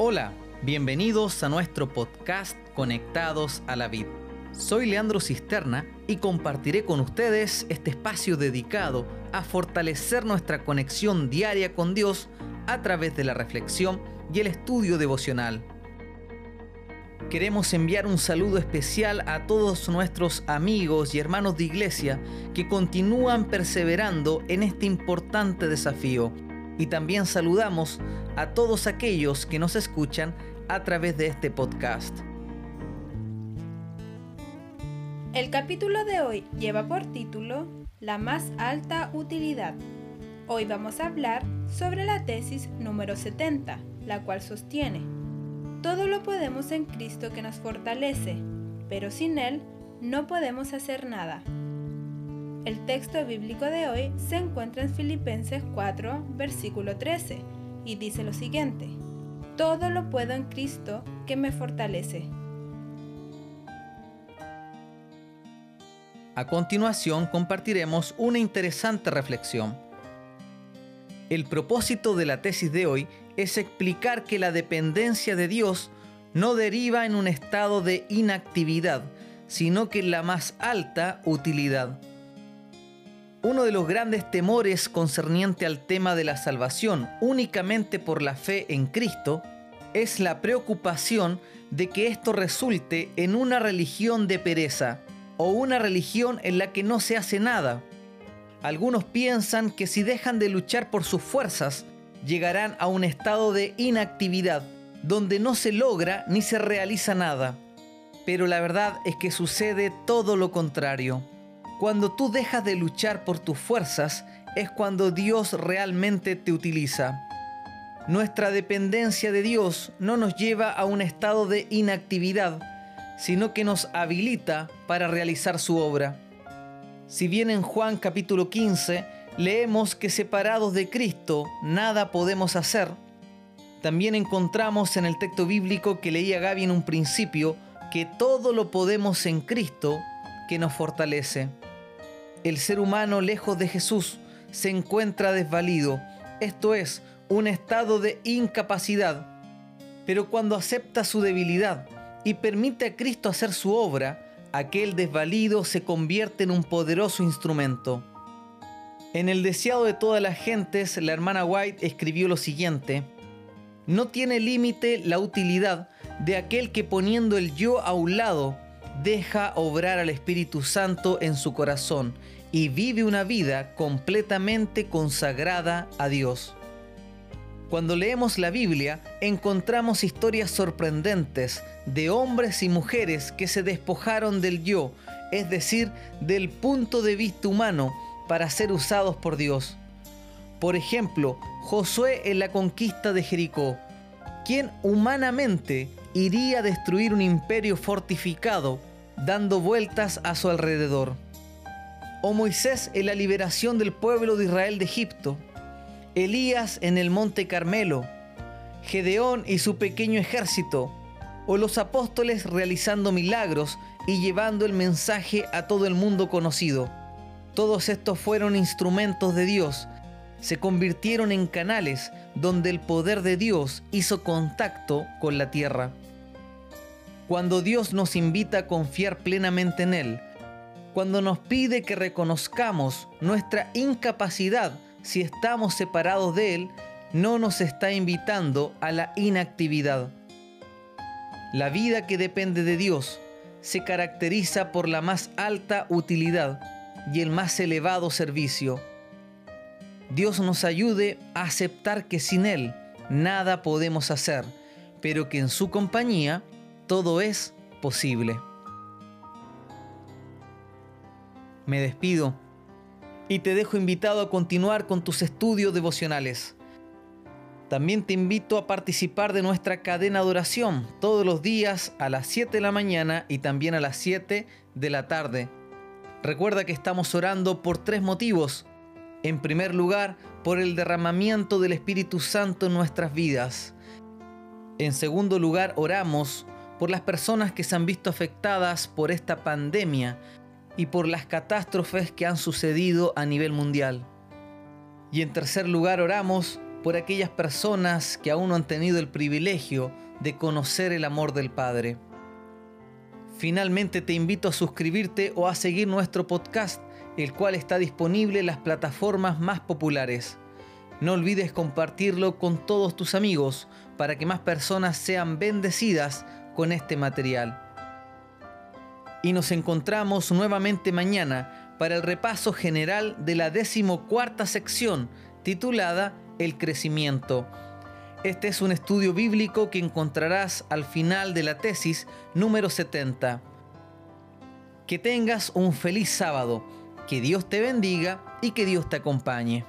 Hola, bienvenidos a nuestro podcast Conectados a la Vid. Soy Leandro Cisterna y compartiré con ustedes este espacio dedicado a fortalecer nuestra conexión diaria con Dios a través de la reflexión y el estudio devocional. Queremos enviar un saludo especial a todos nuestros amigos y hermanos de iglesia que continúan perseverando en este importante desafío. Y también saludamos a todos aquellos que nos escuchan a través de este podcast. El capítulo de hoy lleva por título La más alta utilidad. Hoy vamos a hablar sobre la tesis número 70, la cual sostiene, todo lo podemos en Cristo que nos fortalece, pero sin Él no podemos hacer nada. El texto bíblico de hoy se encuentra en Filipenses 4, versículo 13, y dice lo siguiente, Todo lo puedo en Cristo que me fortalece. A continuación compartiremos una interesante reflexión. El propósito de la tesis de hoy es explicar que la dependencia de Dios no deriva en un estado de inactividad, sino que en la más alta utilidad. Uno de los grandes temores concerniente al tema de la salvación únicamente por la fe en Cristo es la preocupación de que esto resulte en una religión de pereza o una religión en la que no se hace nada. Algunos piensan que si dejan de luchar por sus fuerzas, llegarán a un estado de inactividad, donde no se logra ni se realiza nada. Pero la verdad es que sucede todo lo contrario. Cuando tú dejas de luchar por tus fuerzas es cuando Dios realmente te utiliza. Nuestra dependencia de Dios no nos lleva a un estado de inactividad, sino que nos habilita para realizar su obra. Si bien en Juan capítulo 15 leemos que separados de Cristo nada podemos hacer, también encontramos en el texto bíblico que leía Gaby en un principio que todo lo podemos en Cristo que nos fortalece el ser humano lejos de Jesús se encuentra desvalido, esto es, un estado de incapacidad. Pero cuando acepta su debilidad y permite a Cristo hacer su obra, aquel desvalido se convierte en un poderoso instrumento. En el deseado de todas las gentes, la hermana White escribió lo siguiente, no tiene límite la utilidad de aquel que poniendo el yo a un lado, deja obrar al Espíritu Santo en su corazón y vive una vida completamente consagrada a Dios. Cuando leemos la Biblia encontramos historias sorprendentes de hombres y mujeres que se despojaron del yo, es decir, del punto de vista humano, para ser usados por Dios. Por ejemplo, Josué en la conquista de Jericó, quien humanamente iría a destruir un imperio fortificado dando vueltas a su alrededor. O Moisés en la liberación del pueblo de Israel de Egipto, Elías en el monte Carmelo, Gedeón y su pequeño ejército, o los apóstoles realizando milagros y llevando el mensaje a todo el mundo conocido. Todos estos fueron instrumentos de Dios, se convirtieron en canales donde el poder de Dios hizo contacto con la tierra. Cuando Dios nos invita a confiar plenamente en Él, cuando nos pide que reconozcamos nuestra incapacidad si estamos separados de Él, no nos está invitando a la inactividad. La vida que depende de Dios se caracteriza por la más alta utilidad y el más elevado servicio. Dios nos ayude a aceptar que sin Él nada podemos hacer, pero que en su compañía todo es posible. Me despido y te dejo invitado a continuar con tus estudios devocionales. También te invito a participar de nuestra cadena de oración todos los días a las 7 de la mañana y también a las 7 de la tarde. Recuerda que estamos orando por tres motivos. En primer lugar, por el derramamiento del Espíritu Santo en nuestras vidas. En segundo lugar, oramos por las personas que se han visto afectadas por esta pandemia y por las catástrofes que han sucedido a nivel mundial. Y en tercer lugar oramos por aquellas personas que aún no han tenido el privilegio de conocer el amor del Padre. Finalmente te invito a suscribirte o a seguir nuestro podcast, el cual está disponible en las plataformas más populares. No olvides compartirlo con todos tus amigos para que más personas sean bendecidas con este material. Y nos encontramos nuevamente mañana para el repaso general de la decimocuarta sección titulada El crecimiento. Este es un estudio bíblico que encontrarás al final de la tesis número 70. Que tengas un feliz sábado, que Dios te bendiga y que Dios te acompañe.